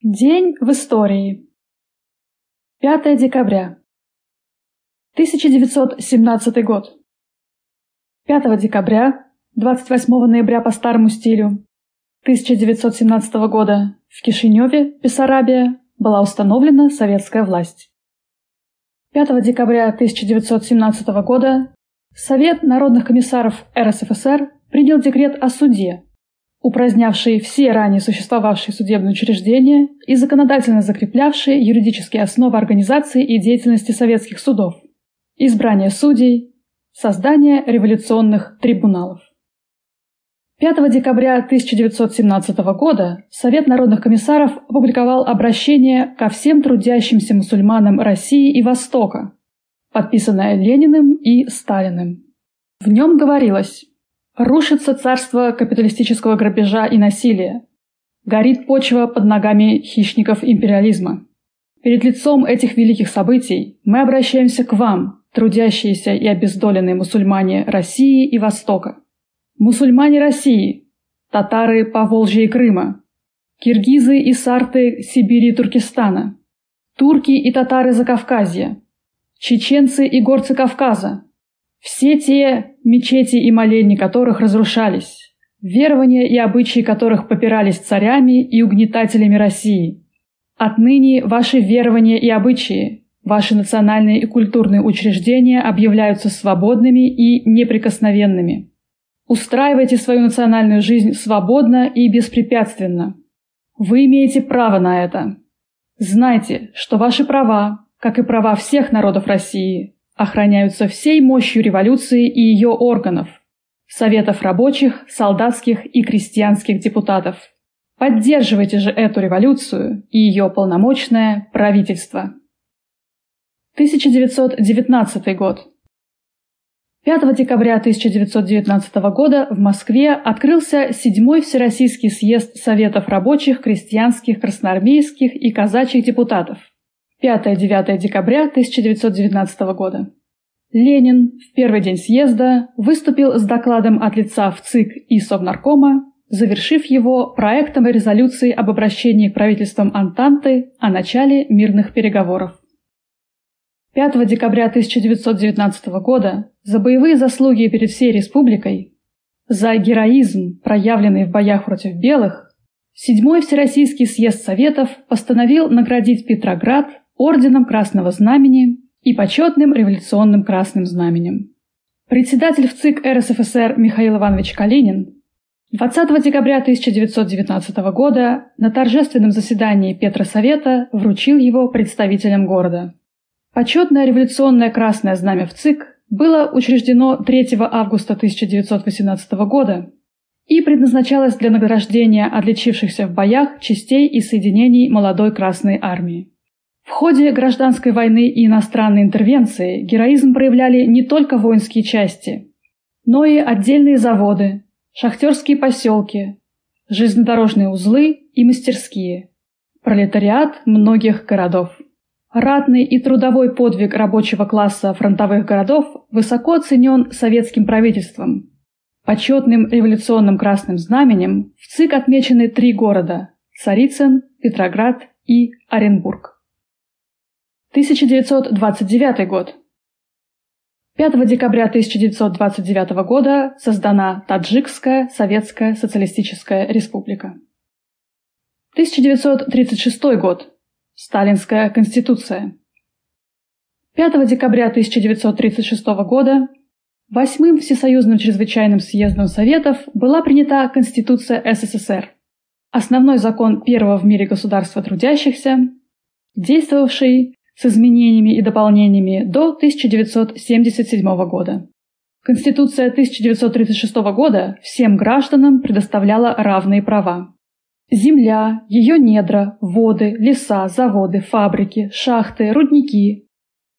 День в истории. 5 декабря. 1917 год. 5 декабря, 28 ноября по старому стилю, 1917 года в Кишиневе, Бессарабия, была установлена советская власть. 5 декабря 1917 года Совет народных комиссаров РСФСР принял декрет о суде, упразднявший все ранее существовавшие судебные учреждения и законодательно закреплявший юридические основы организации и деятельности советских судов, избрание судей, создание революционных трибуналов. 5 декабря 1917 года Совет народных комиссаров опубликовал обращение ко всем трудящимся мусульманам России и Востока, подписанное Лениным и Сталиным. В нем говорилось Рушится царство капиталистического грабежа и насилия. Горит почва под ногами хищников империализма. Перед лицом этих великих событий мы обращаемся к вам, трудящиеся и обездоленные мусульмане России и Востока. Мусульмане России, татары Поволжья и Крыма, киргизы и сарты Сибири и Туркестана, турки и татары Закавказья, чеченцы и горцы Кавказа, все те мечети и молельни которых разрушались, верования и обычаи которых попирались царями и угнетателями России. Отныне ваши верования и обычаи, ваши национальные и культурные учреждения объявляются свободными и неприкосновенными. Устраивайте свою национальную жизнь свободно и беспрепятственно. Вы имеете право на это. Знайте, что ваши права, как и права всех народов России, охраняются всей мощью революции и ее органов – советов рабочих, солдатских и крестьянских депутатов. Поддерживайте же эту революцию и ее полномочное правительство. 1919 год. 5 декабря 1919 года в Москве открылся седьмой Всероссийский съезд Советов рабочих, крестьянских, красноармейских и казачьих депутатов – 5-9 декабря 1919 года. Ленин в первый день съезда выступил с докладом от лица в ЦИК и Совнаркома, завершив его проектом резолюции об обращении к правительствам Антанты о начале мирных переговоров. 5 декабря 1919 года за боевые заслуги перед всей республикой, за героизм, проявленный в боях против белых, Седьмой Всероссийский съезд Советов постановил наградить Петроград орденом Красного Знамени и почетным революционным Красным Знаменем. Председатель в ЦИК РСФСР Михаил Иванович Калинин 20 декабря 1919 года на торжественном заседании Петросовета вручил его представителям города. Почетное революционное Красное Знамя в ЦИК было учреждено 3 августа 1918 года и предназначалось для награждения отличившихся в боях частей и соединений молодой Красной Армии. В ходе гражданской войны и иностранной интервенции героизм проявляли не только воинские части, но и отдельные заводы, шахтерские поселки, железнодорожные узлы и мастерские, пролетариат многих городов. Ратный и трудовой подвиг рабочего класса фронтовых городов высоко оценен советским правительством. Почетным революционным красным знаменем в ЦИК отмечены три города – Царицын, Петроград и Оренбург. 1929 год. 5 декабря 1929 года создана Таджикская Советская Социалистическая Республика. 1936 год. Сталинская Конституция. 5 декабря 1936 года Восьмым Всесоюзным чрезвычайным съездом Советов была принята Конституция СССР, основной закон первого в мире государства трудящихся, действовавший с изменениями и дополнениями до 1977 года. Конституция 1936 года всем гражданам предоставляла равные права. Земля, ее недра, воды, леса, заводы, фабрики, шахты, рудники,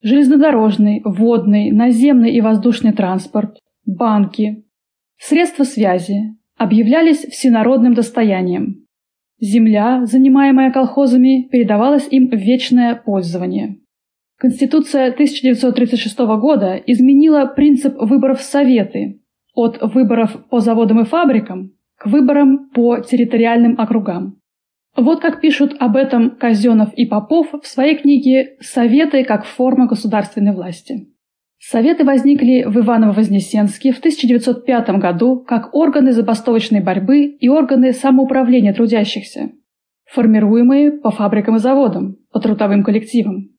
железнодорожный, водный, наземный и воздушный транспорт, банки, средства связи объявлялись всенародным достоянием. Земля, занимаемая колхозами, передавалась им в вечное пользование. Конституция 1936 года изменила принцип выборов Советы от выборов по заводам и фабрикам к выборам по территориальным округам. Вот как пишут об этом Казенов и Попов в своей книге «Советы как форма государственной власти». Советы возникли в Иваново-Вознесенске в 1905 году как органы забастовочной борьбы и органы самоуправления трудящихся, формируемые по фабрикам и заводам, по трудовым коллективам.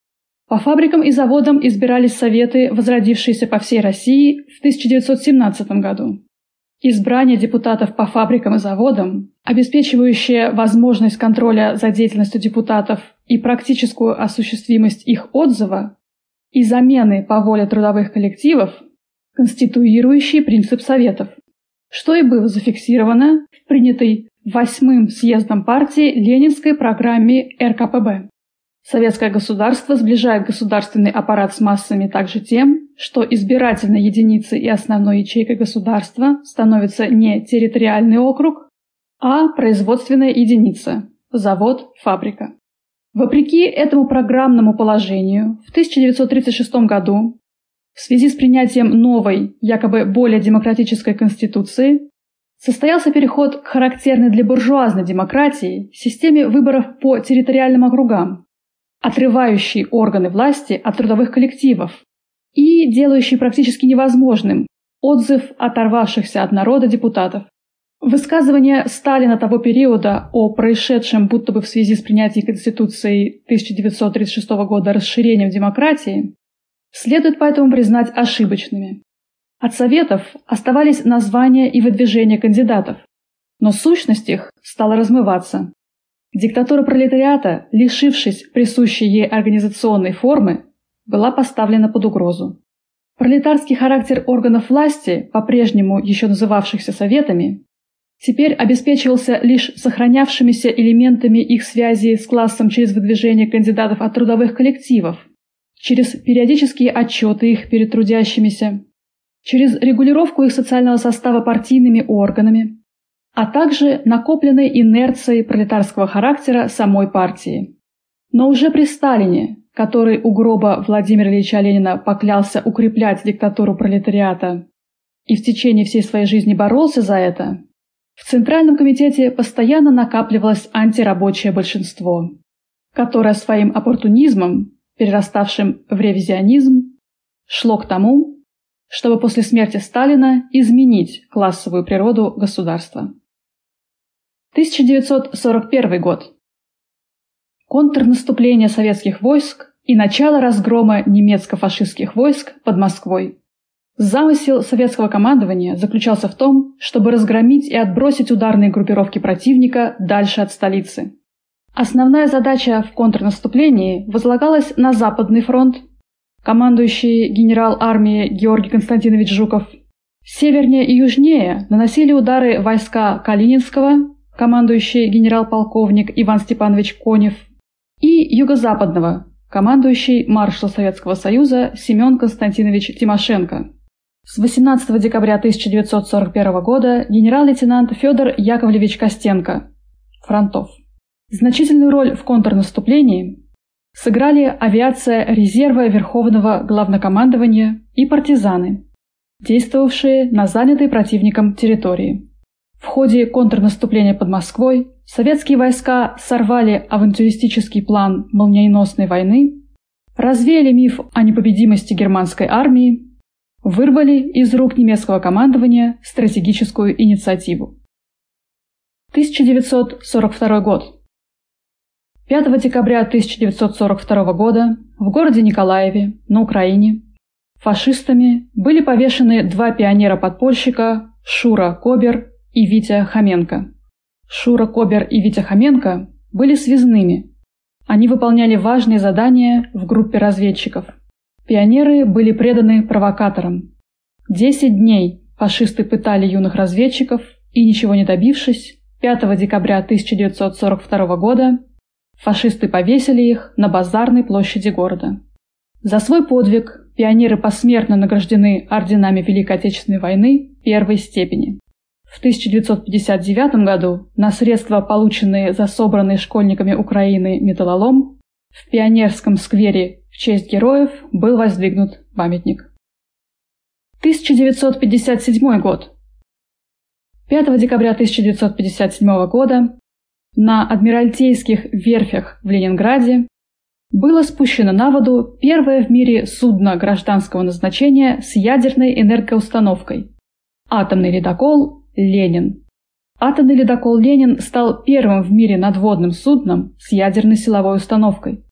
По фабрикам и заводам избирались советы, возродившиеся по всей России в 1917 году. Избрание депутатов по фабрикам и заводам, обеспечивающее возможность контроля за деятельностью депутатов и практическую осуществимость их отзыва, и замены по воле трудовых коллективов, конституирующие принцип Советов, что и было зафиксировано в принятой восьмым съездом партии Ленинской программе РКПБ. Советское государство сближает государственный аппарат с массами также тем, что избирательной единицей и основной ячейкой государства становится не территориальный округ, а производственная единица – завод, фабрика. Вопреки этому программному положению, в 1936 году, в связи с принятием новой, якобы более демократической конституции, состоялся переход к характерной для буржуазной демократии системе выборов по территориальным округам, отрывающей органы власти от трудовых коллективов и делающей практически невозможным отзыв оторвавшихся от народа депутатов. Высказывание Сталина того периода о происшедшем будто бы в связи с принятием Конституции 1936 года расширением демократии следует поэтому признать ошибочными. От Советов оставались названия и выдвижения кандидатов, но сущность их стала размываться. Диктатура пролетариата, лишившись присущей ей организационной формы, была поставлена под угрозу. Пролетарский характер органов власти, по-прежнему еще называвшихся советами, теперь обеспечивался лишь сохранявшимися элементами их связи с классом через выдвижение кандидатов от трудовых коллективов, через периодические отчеты их перед трудящимися, через регулировку их социального состава партийными органами, а также накопленной инерцией пролетарского характера самой партии. Но уже при Сталине, который у гроба Владимира Ильича Ленина поклялся укреплять диктатуру пролетариата и в течение всей своей жизни боролся за это, в Центральном комитете постоянно накапливалось антирабочее большинство, которое своим оппортунизмом, перераставшим в ревизионизм, шло к тому, чтобы после смерти Сталина изменить классовую природу государства. 1941 год. Контрнаступление советских войск и начало разгрома немецко-фашистских войск под Москвой. Замысел советского командования заключался в том, чтобы разгромить и отбросить ударные группировки противника дальше от столицы. Основная задача в контрнаступлении возлагалась на Западный фронт, командующий генерал армии Георгий Константинович Жуков. Севернее и южнее наносили удары войска Калининского, командующий генерал-полковник Иван Степанович Конев, и юго-западного, командующий маршал Советского Союза Семен Константинович Тимошенко. С 18 декабря 1941 года генерал-лейтенант Федор Яковлевич Костенко. Фронтов. Значительную роль в контрнаступлении сыграли авиация резерва Верховного Главнокомандования и партизаны, действовавшие на занятой противником территории. В ходе контрнаступления под Москвой советские войска сорвали авантюристический план молниеносной войны, развеяли миф о непобедимости германской армии, вырвали из рук немецкого командования стратегическую инициативу. 1942 год. 5 декабря 1942 года в городе Николаеве, на Украине, фашистами были повешены два пионера-подпольщика Шура Кобер и Витя Хоменко. Шура Кобер и Витя Хоменко были связными. Они выполняли важные задания в группе разведчиков. Пионеры были преданы провокаторам. Десять дней фашисты пытали юных разведчиков и, ничего не добившись, 5 декабря 1942 года фашисты повесили их на базарной площади города. За свой подвиг пионеры посмертно награждены орденами Великой Отечественной войны первой степени. В 1959 году на средства, полученные за собранный школьниками Украины металлолом, в Пионерском сквере в честь героев был воздвигнут памятник. 1957 год. 5 декабря 1957 года на Адмиралтейских верфях в Ленинграде было спущено на воду первое в мире судно гражданского назначения с ядерной энергоустановкой – атомный ледокол «Ленин». Атомный ледокол «Ленин» стал первым в мире надводным судном с ядерной силовой установкой.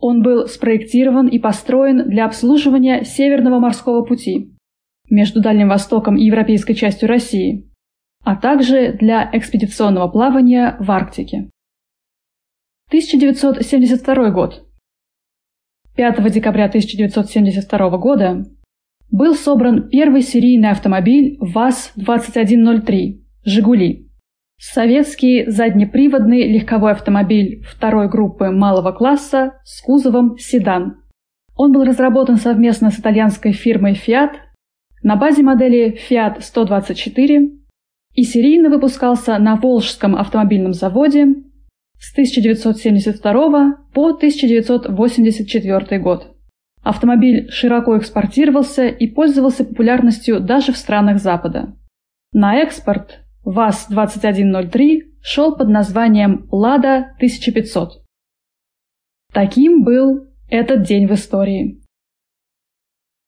Он был спроектирован и построен для обслуживания Северного морского пути между Дальним Востоком и европейской частью России, а также для экспедиционного плавания в Арктике. 1972 год. 5 декабря 1972 года был собран первый серийный автомобиль ВАЗ-2103 «Жигули». Советский заднеприводный легковой автомобиль второй группы малого класса с кузовом седан. Он был разработан совместно с итальянской фирмой Fiat на базе модели Fiat 124 и серийно выпускался на Волжском автомобильном заводе с 1972 по 1984 год. Автомобиль широко экспортировался и пользовался популярностью даже в странах Запада. На экспорт ВАЗ-2103 шел под названием «Лада 1500». Таким был этот день в истории.